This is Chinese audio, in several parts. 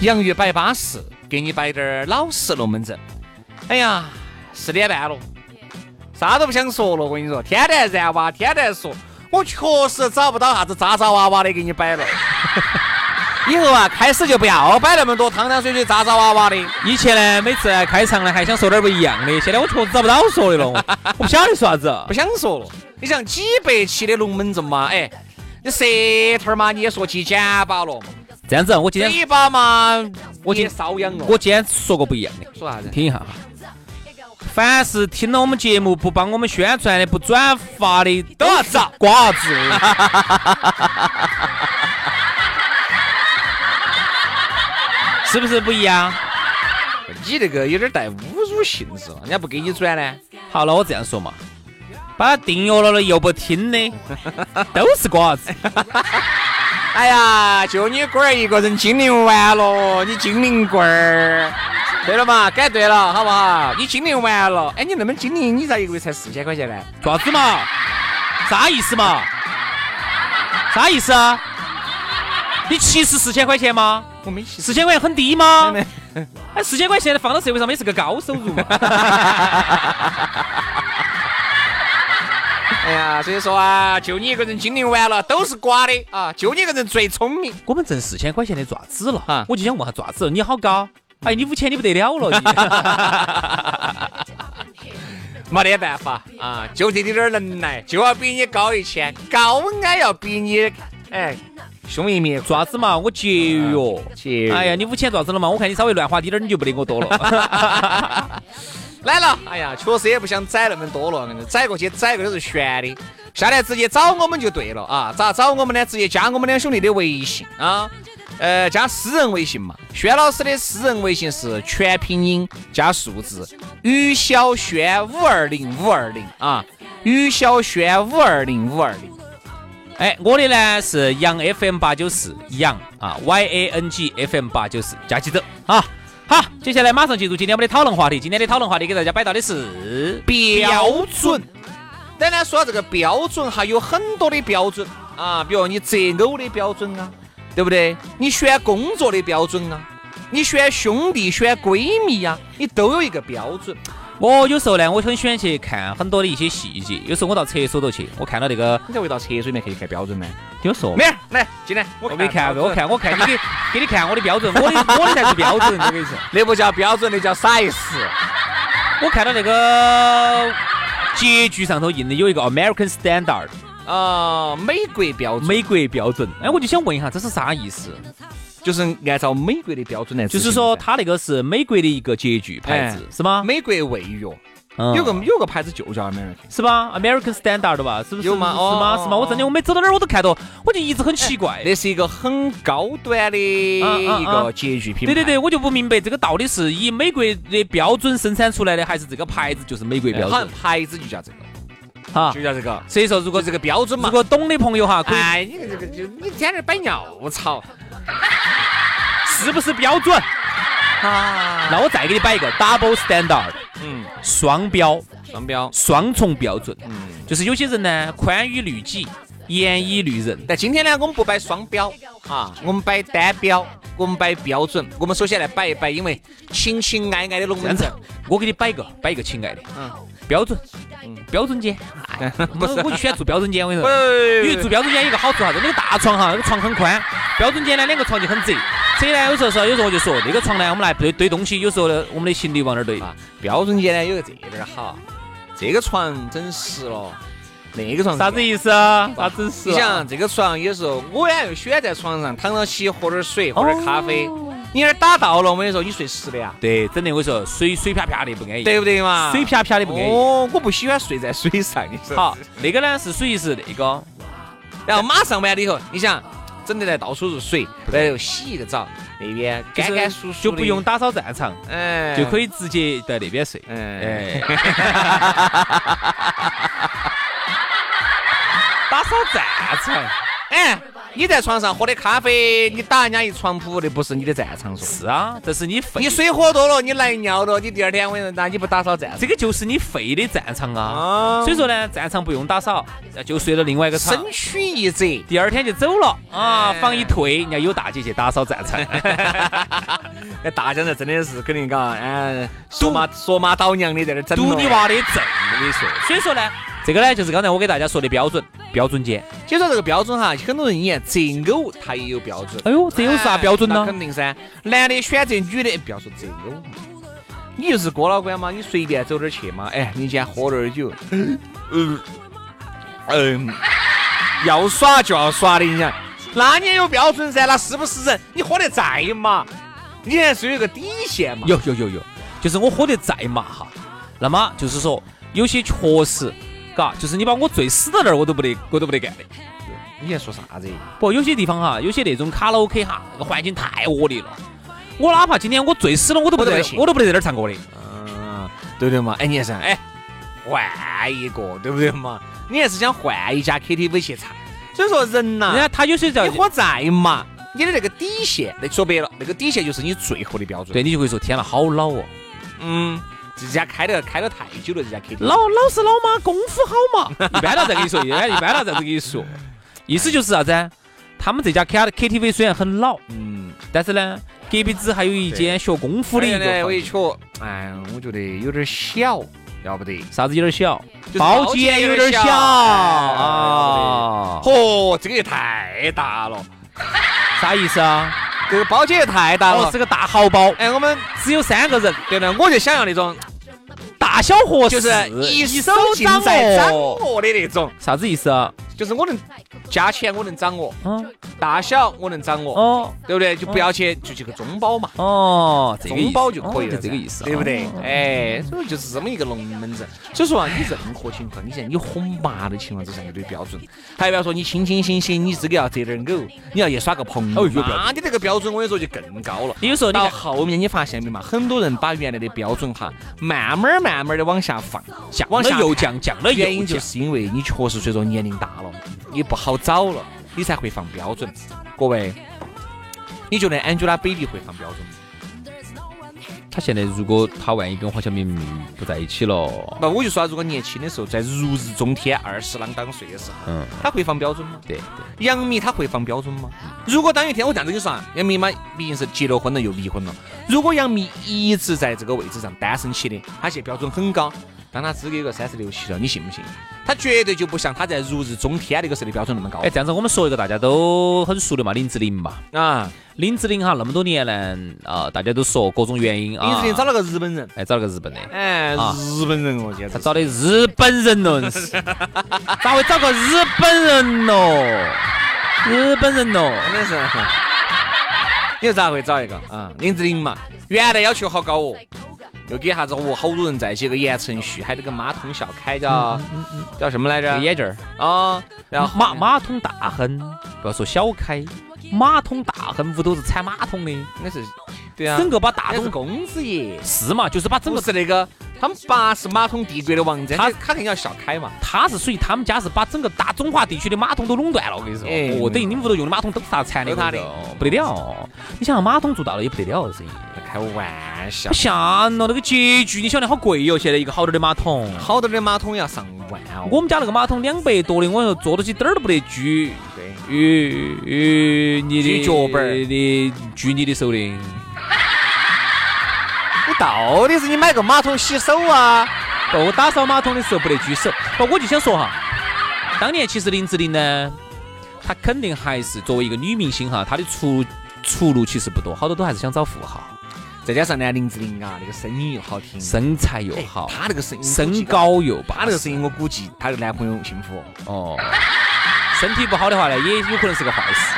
洋芋摆巴适，给你摆点儿老实龙门阵。哎呀，四点半了，啥都不想说了。我跟你说，天天燃哇，天天说，我确实找不到啥子渣渣哇哇的给你摆了。以后啊，开始就不要摆那么多汤汤水水、渣渣哇哇的。以前呢，每次开场呢还想说点不一样的，现在我确实找不到说的了，我不晓得说啥子，不想说了。你像几百期的龙门阵嘛，哎，你舌头嘛你也说起简巴了。这样子，我今天嘴巴嘛，我今天瘙痒了。我今天说个不一样的，说啥子？听一下哈。凡是听了我们节目不帮我们宣传的、不转发的，都要遭 瓜子。是不是不一样？你这个有点带侮辱性质了，人家不给你转呢。好了，我这样说嘛，把它订阅了的又不听的，都是瓜子。哎呀，就你龟儿一个人精灵完了，你精灵龟儿。对了嘛，改对了，好不好？你精灵完了，哎，你那么精灵，你咋一个月才四千块钱呢？爪子嘛？啥意思嘛？啥意思啊？你歧视四千块钱吗？我没歧四千块钱很低吗？哎，四千块钱放到社会上面是个高收入嘛。哎呀，所以说啊，就你一个人精灵完了，都是瓜的啊！就你一个人最聪明。我们挣四千块钱的爪子了哈，我就想问下爪子，你好高？哎，你五千你不得了了。没得办法啊，就这点点能耐，就要比你高一千，高矮要比你哎凶一米。爪子嘛，我节约哦，节约。哎呀，你五千爪子了嘛？我看你稍微乱花滴点儿，你就不得我多了。来了，哎呀，确实也不想宰那么多了，宰过去宰个都是悬的。下来直接找我们就对了啊！咋找我们呢？直接加我们两兄弟的微信啊，呃，加私人微信嘛。轩老师的私人微信是全拼音加数字，于小轩五二零五二零啊，于小轩五二零五二零。哎，我的呢是杨 FM 八九四杨啊，Y A N G F M 八九四，加起走啊。好，接下来马上进入今天我们的讨论话题。今天的讨论话题给大家摆到的是标准。当然，说到这个标准，还有很多的标准啊，比如你择偶的标准啊，对不对？你选工作的标准啊，你选兄弟、选闺蜜呀，你都有一个标准。我有时候呢，我很喜欢去看很多的一些细节。有时候我到厕所头去，我看到那个，你才会到厕所里面去看标准呢？听我说，没儿来进来，我给你看，我看，我看 你给给你看我的标准，我的我的才是标准，我跟你说，那不叫标准，那叫 size。我看到那个结局上头印的有一个 American Standard 啊，美国标准，美国标准。哎，我就想问一下，这是啥意思？就是按照美国的标准来，就是说它那个是美国的一个洁具牌子，是吗？美国卫浴，有个有个牌子就叫 American，是吧？American Standard 吧，是不是？有吗？是吗？是吗？我真的我每走到哪儿我都看到，我就一直很奇怪。那是一个很高端的一个洁具品牌。对对对，我就不明白这个到底是以美国的标准生产出来的，还是这个牌子就是美国标准？好像牌子就叫这个，好，就叫这个。所以说，如果这个标准嘛，如果懂的朋友哈，可以。哎，你这个就你天天摆尿槽。是不是标准？啊，那我再给你摆一个 double standard，嗯，双标，双标，双重标准，嗯，就是有些人呢宽以律己，严以律人。但今天呢，我们不摆双标啊，我们摆单标，我们摆标准。我们首先来摆一摆，因为情情爱爱的龙门阵，我给你摆一个，摆一个情爱的，嗯，标准，嗯标准间。不是，我就喜欢住标准间。我跟你说，哎因为住标准间有个好处哈，那个大床哈，那个床很宽，标准间呢两个床就很窄。窄呢有时候是有时候我就说那个床呢，我们来堆堆东西，有时候呢我们的行李往那儿堆。啊，标准间呢有个这点儿好，这个床整实了，那个床啥子意思啊？啥子是？你想这个床有时候我呢又喜欢在床上躺到起，喝点儿水，喝点儿咖啡。你那儿打到了，我跟你说，你睡死的呀，对，真的我跟你说，水水啪啪的不安逸，对不对嘛？水啪啪的不安逸。哦，我不喜欢睡在水上。好，那个呢是属于是那个，然后马上完了以后，你想整得来到处是水，然后洗一个澡，那边干干舒舒的就不用，打扫战场，哎，就可以，直接在那边睡。哎，哎，打扫战场。哎，你在床上喝的咖啡，你打人家一床铺，那不是你的战场嗦。是啊，这是你废你，水喝多了，你来尿了，你第二天我跟你说，那你不打扫战场这个就是你废的战场啊。啊所以说呢，战场不用打扫，就睡了另外一个场。身躯一折，第二天就走了啊，哎房一退，人家有大姐去打扫战场。那大家呢真的是肯定嘎，嗯，说嘛说嘛倒娘的在那儿整了堵你娃的正，我跟你说。所以说呢，这个呢就是刚才我给大家说的标准，标准间。其实说这个标准哈，很多人你看择偶他也有标准。哎呦，这有啥标准那呢？肯定噻，男的选择女的，不要说择偶，你就是哥老倌嘛，你随便走点儿去嘛，哎，你今天喝点儿酒，嗯 嗯，要耍就要耍的，你想，那你也有标准噻，那是不是人？你喝得再嘛，你还是有一个底线嘛。有有有有，就是我喝得再嘛哈，那么就是说有些确实，嘎，就是你把我醉死到那儿，我都不得，我都不得干的。你在说啥子？不，有些地方哈，有些那种卡拉 OK 哈，那个环境太恶劣了。我哪怕今天我醉死了，我都不得我都不，得在那儿唱歌的。嗯，对不对嘛？哎，你还是哎，换一个，对不对嘛？你还是想换一家 KTV 去唱。所以说人呐、人家他有些叫你喝再麻，你的那个底线，那说白了，那个底线就是你最后的标准。对，你就会说天呐，好老哦，嗯，这家开的开了太久了，这家 KTV。老老是老妈，功夫好嘛。一般都这跟你说，一般一般都这跟你说，意思就是啥子啊？他们这家 K KTV 虽然很老，嗯，但是呢，隔壁子还有一间学功夫的一个呢，我房一瞧，哎，我觉得有点小，要不得。啥子有点小，包间有点小包间有点小啊。嚯，这个也太大了，啥意思啊？这个包间也太大哦，了是。个大豪包，哎，我们只有三个人，对了，我就想要那种，大小合适，就是一手尽掌在掌握。的那种，啥子意思啊？就是我能加钱我能掌握，嗯，大小我能掌握，哦对不对？就不要去就去个中包嘛。哦，中包就可以了，这个意思，对不对哦？哎，所以就是这么一个龙门阵。所以说啊，你任何情况，你像你哄麻的情况之下有点标准，还不要说你清清醒醒，你自己要折点狗，你要去耍个朋友，那你这个标准我跟你说就更高了。你有时候你到，后面你发现没嘛？很多人把原来的标准哈，慢慢儿慢慢的往下放，降往下又降，降了又降原因就。是因为你确实随着年龄大了，你不好找了，你才会放标准。各位，你觉得 Angelababy 会放标准吗？他现在如果他万一跟黄晓明不在一起了，那我就说，如果年轻的时候在如日中天、二十啷当岁的时候，嗯，他会放标准吗？对对，杨幂她会放标准吗？如果当一天我这样子跟你说啊，杨幂嘛毕竟是结了婚了又离婚了，如果杨幂一直在这个位置上单身起的，她现在标准很高，当她资格有个三十六七了，你信不信？她绝对就不像她在如日中天那个时候的标准那么高哎，这样子我们说一个大家都很熟的嘛，林志玲嘛，啊！林志玲哈那么多年呢，啊，大家都说各种原因啊，林志玲找了个日本人，哎找了个日本的，哎，啊日本人哦，简直他找的日本人咯，硬是咋会找个日本人哦？日本人哦，真的是。你说咋会找一个啊？林志玲嘛，原来要求好高哦，又给啥子哦，好多人在一起，个言承旭，还有那个马桶小开叫叫什么来着？眼镜儿，啊，然后马马桶大亨，不要说小开，马桶大亨屋都是铲马桶的，应该是对啊，整个把大桶那是公子爷，是嘛，就是把整个是那个他们爸是马桶帝国的王者，他肯定要小开嘛。他是属于他们家是把整个大中华地区的马桶都垄断了，我跟你说，哎哦，等于你们屋头用的马桶都是他铲的，都他的不得了。你想马桶做到了也不得了，生意。开玩笑不，吓人了，那个洁具你晓得好贵哟，现在一个好点儿的马桶。好点的马桶要上万哦。我们家那个马桶两百多的，我说坐到起点儿都不得举，对，与与你的脚板儿的举你的手的。你到底是你买个马桶洗手啊，不，我打扫马桶的时候不得举手。不，我就想说哈，当年其实林志玲呢，她肯定还是作为一个女明星哈，她的出出路其实不多，好多都还是想找富豪。再加上呢，林志玲啊，那个声音又好听，身材又好，她那个声音身高又她那个声音，我估计她的男朋友幸福哦。身体不好的话呢，也有可能是个坏事。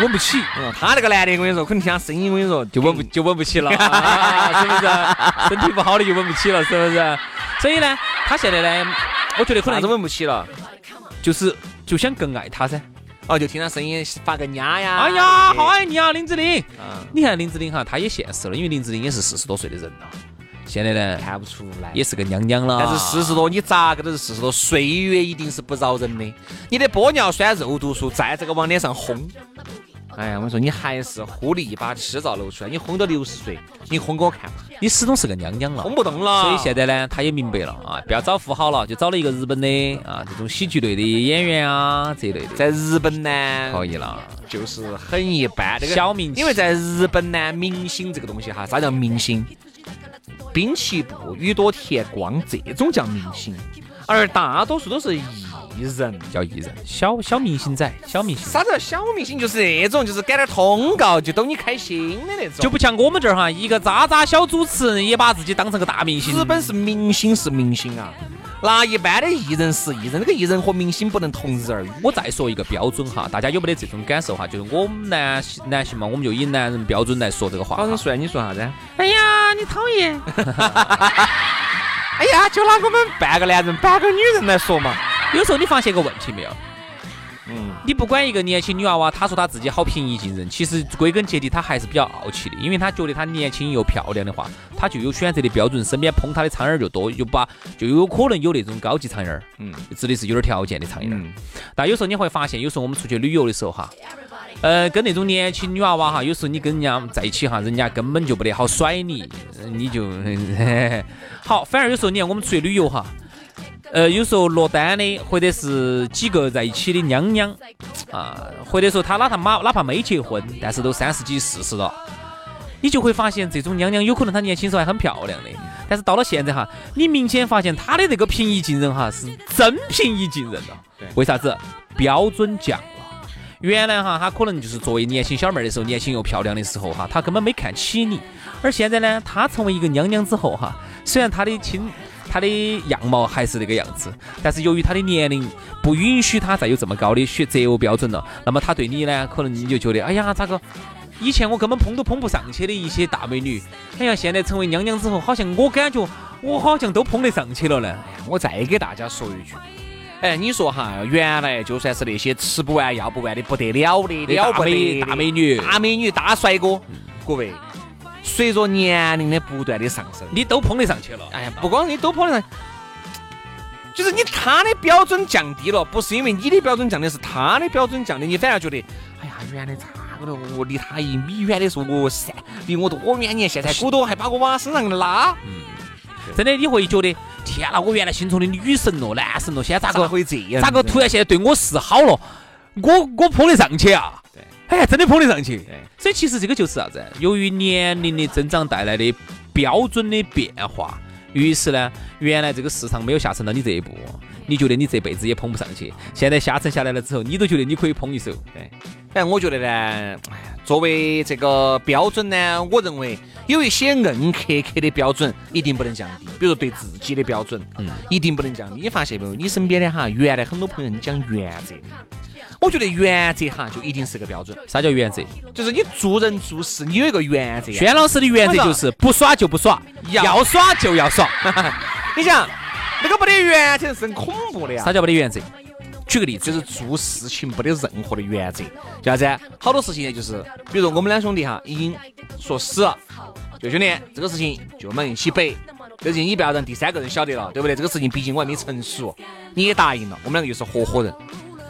稳不起，他那个男的，我跟你说，可能听他声音，我跟你说，就稳不就稳不起了，是不是？身体不好的就稳不起了，是不是？所以呢，他现在呢，我觉得可能是稳不起了，就是就想更爱他噻。哦，就听他声音发个嗲呀。哎呀，好爱你啊，林志玲。你看林志玲哈，她也现实了，因为林志玲也是四十多岁的人了。现在呢，看不出来，也是个娘娘了。但是四十多，你咋个都是四十多，岁月一定是不饶人的。你的玻尿酸、肉毒素在这个往脸上轰。哎呀，我跟你说，你还是呼的一把气早露出来。你轰到六十岁，你轰给我看，你始终是个娘娘了，轰不动了。所以现在呢，他也明白了啊，不要找富豪了，就找了一个日本的啊，这种喜剧类的演员啊这类的。在日本呢，可以了，就是很一般。小明因为在日本呢，明星这个东西哈，啥叫明星？滨崎步、宇多田光这种叫明星，而大多数都是艺。艺人叫艺人，小小明星仔，小明星。啥子小明星？就是那种，就是改点通告就逗你开心的那种，就不像我们这儿哈，一个渣渣小主持人也把自己当成个大明星。日本是明星是明星啊，那一般的艺人是艺人，那个艺人和明星不能同日而语。我再说一个标准哈，大家有没得这种感受哈？就是我们男男性嘛，我们就以男人标准来说这个话。好，说你说啥子？哎呀，你讨厌！哎呀，就拿我们半个男人半个女人来说嘛。有时候你发现个问题没有？嗯，你不管一个年轻女娃娃，她说她自己好平易近人，其实归根结底她还是比较傲气的，因为她觉得她年轻又漂亮的话，她就有选择的标准，身边捧她的苍蝇就多，就把就有可能有那种高级苍蝇嗯，指的是有点条件的苍蝇但有时候你会发现，有时候我们出去旅游的时候哈，呃，跟那种年轻女娃娃哈，有时候你跟人家在一起哈，人家根本就不得好甩你，你就 好，反而有时候你看我们出去旅游哈。呃，有时候落单的，或者是几个在一起的娘娘啊，或者说她哪怕马哪怕没结婚，但是都三十几四十了，你就会发现这种娘娘有可能她年轻时候还很漂亮的，但是到了现在哈，你明显发现她的这个平易近人哈是真平易近人了。为啥子？标准降了。原来哈，她可能就是作为年轻小妹的时候，年轻又漂亮的时候哈，她根本没看起你。而现在呢，她成为一个娘娘之后哈，虽然她的亲。他的样貌还是那个样子，但是由于他的年龄不允许他再有这么高的选择偶标准了，那么他对你呢，可能你就觉得，哎呀，咋个？以前我根本碰都碰不上去的一些大美女，哎呀，现在成为娘娘之后，好像我感觉我好像都碰得上去了呢。我再给大家说一句，哎，你说哈，原来就算是那些吃不完要不完的不得了的了不得大美女、大美女、大帅哥，各位。随着年龄的不断的上升，你都碰得上去了。哎呀，不光你都碰得上，就是你他的标准降低了，不是因为你的标准降低，是他的标准降低，你反而觉得，哎呀，原来差个的？我离他一米远的时候，我噻，离我多远你？现在骨头还把我往身上拉。嗯，真的你会觉得，天哪，我原来心中的女神咯，男神咯，现在咋个会这样？咋个突然现在对我示好了？我我碰得上去啊？哎，真的捧得上去。所以其实这个就是啥子？由于年龄的增长带来的标准的变化，于是呢，原来这个市场没有下沉到你这一步，你觉得你这辈子也捧不上去。现在下沉下来了之后，你都觉得你可以捧一手。对，但我觉得呢，哎呀，作为这个标准呢，我认为有一些硬壳壳的标准一定不能降低，比如对自己的标准，嗯，一定不能降低。你发现没有？你身边的哈，原来很多朋友你讲原则。我觉得原则哈就一定是个标准。啥叫原则？就是你做人做事，你有一个原则。轩老师的原则就是不耍就不耍，要耍就要耍。你想，那个没得原则是很恐怖的呀。啥叫没得原则？举个例子，就是做事情没得任何的原则。叫啥子？好多事情就是，比如说我们两兄弟哈，已经说死了，就兄弟，这个事情就我们一起背。这事情你不要让第三个人晓得了，对不对？这个事情毕竟我还没成熟，你也答应了，我们两个又是合伙人。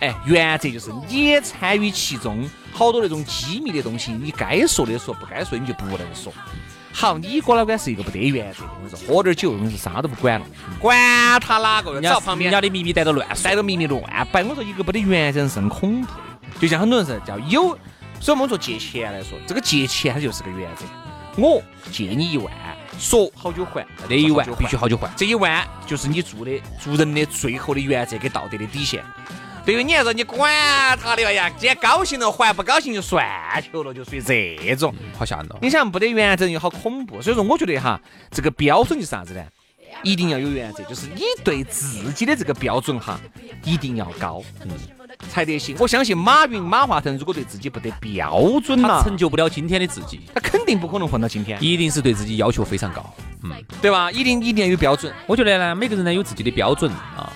哎，原则就是你参与其中，好多那种机密的东西，你该说的说，不该说你就不能说。好，你哥老倌是一个不得原则的，我说喝点酒，我说啥都不管了，管他哪个，找旁边人家的秘密带到乱，带到秘密乱摆。我说一个不得原则是很恐怖的，就像很多人是叫有，所以我们说借钱来说，这个借钱它就是个原则。我借你一万，说好久还，那一万说必须好久还。这一万就是你做的做人的最后的原则跟道德的底线。对于你来说，你管他的，哎呀，今天高兴了还，不高兴就算球了，就属于这种。好吓人哦！你想没得原则又好恐怖，所以说我觉得哈，这个标准就是啥子呢？一定要有原则，就是你对自己的这个标准哈，一定要高，嗯，才得行。我相信马云、马化腾如果对自己不得标准他了，成就不了今天的自己，他肯定不可能混到今天，一定是对自己要求非常高。嗯，对吧？一定一定要有标准。我觉得呢，每个人呢有自己的标准啊，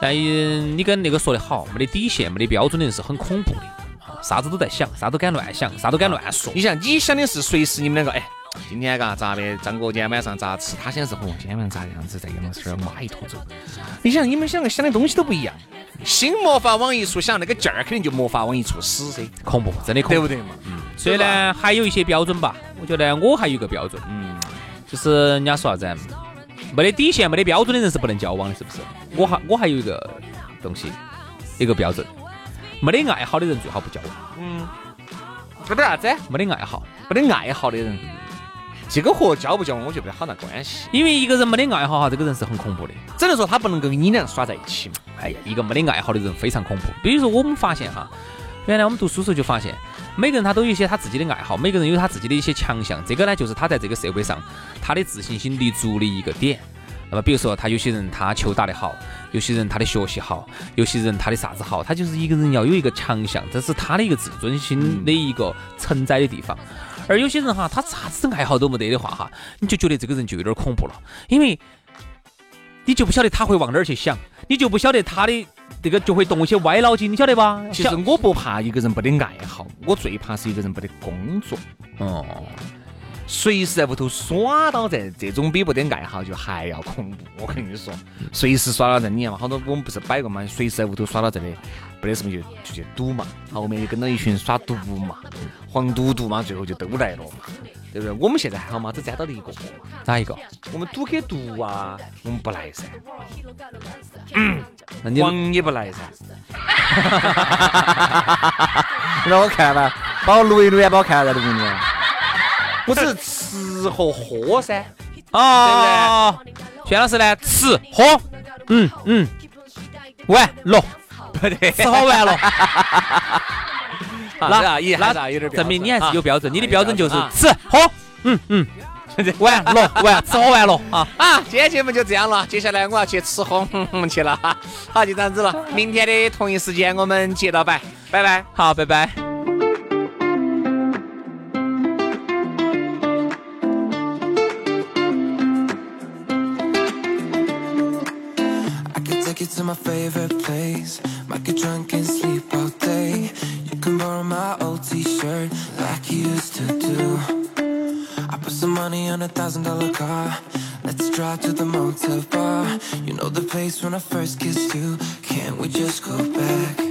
但嗯你跟那个说的好，没得底线、没得标准的人是很恐怖的啊，啥子都在想，啥都敢乱想，啥都敢乱说。你想，你想的是随时你们两个，哎，今天嘎咋的？张哥今天晚上咋吃？他想的是，哦，今天晚上咋样子？在杨老师那儿挖一坨走。你想，你们两个想的东西都不一样。心没法往一处想，那个劲儿肯定就没法往一处使噻，恐怖，真的恐怖。对不对嘛？嗯。所以呢，还有一些标准吧。我觉得我还有一个标准，嗯，就是人家说啥子，没得底线、没得标准的人是不能交往的，是不是？我还我还有一个东西，一个标准，没得爱好的人最好不交往。嗯，没得啥子？没得爱好，没得爱好的人，这个和交不交往，我觉得没得好大关系。因为一个人没得爱好哈，这个人是很恐怖的。只能说他不能够跟你俩耍在一起嘛。哎呀，一个没得爱好的人非常恐怖。比如说我们发现哈，原来我们读书时候就发现，每个人他都有一些他自己的爱好，每个人有他自己的一些强项。这个呢，就是他在这个社会上他的自信心立足的一个点。那么比如说他有些人他球打得好，有些人他的学习好，有些人他的啥子好，他就是一个人要有一个强项，这是他的一个自尊心的一个承载的地方。而有些人哈，他啥子爱好都没得的话哈，你就觉得这个人就有点恐怖了，因为你就不晓得他会往哪儿去想，你就不晓得他的这个就会动一些歪脑筋，你晓得吧？其实我不怕一个人没得爱好，我最怕是一个人没得工作。哦，随时在屋头耍到这，这种比没得爱好就还要恐怖。我跟你说，随时耍到这，你看嘛，好多我们不是摆过嘛，随时在屋头耍到这里，没得什么就就去赌嘛，后面就跟到一群耍赌嘛，黄赌毒嘛，最后就都来了嘛，对不对？我们现在还好嘛，只沾到了一个，哪一个？我们赌给毒啊，我们不来噻，嗯那你黄也不来噻。让我看吧，把我录一录也，把我看在录里面。我只是吃和喝噻，哦，轩老师呢？吃喝，嗯嗯，玩乐，不对，吃喝玩乐。那也还是有点证明你还是有标标准，你的标准就是啊吃喝，嗯嗯，完了完，吃喝完了啊。啊！今天节目就这样了，接下来我要去吃喝哼哼去了哈。好，就这样子了，明天的同一时间我们接到摆，拜拜。好，拜拜。Car. Let's drive to the motel bar. You know the place when I first kissed you. Can't we just go back?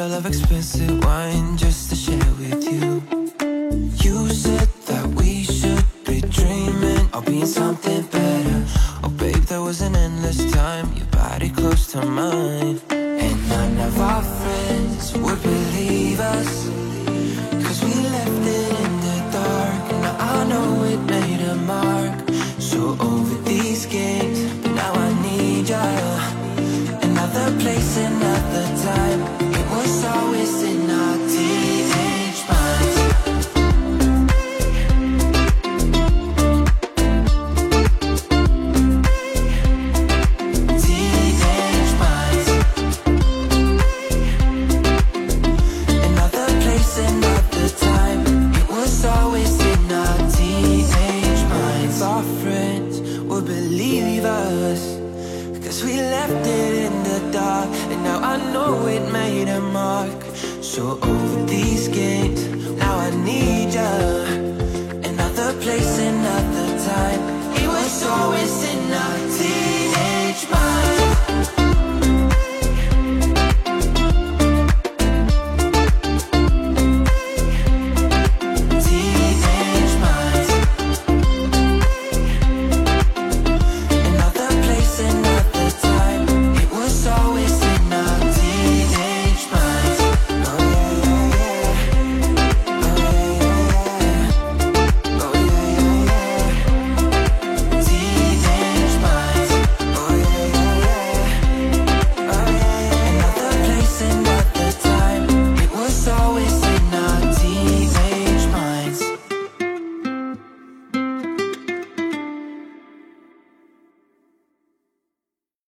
Bottle of expensive wine just to share with you. You said that we should be dreaming of being something better. Oh, babe, there was an endless time. Your body close to mine. And none of our friends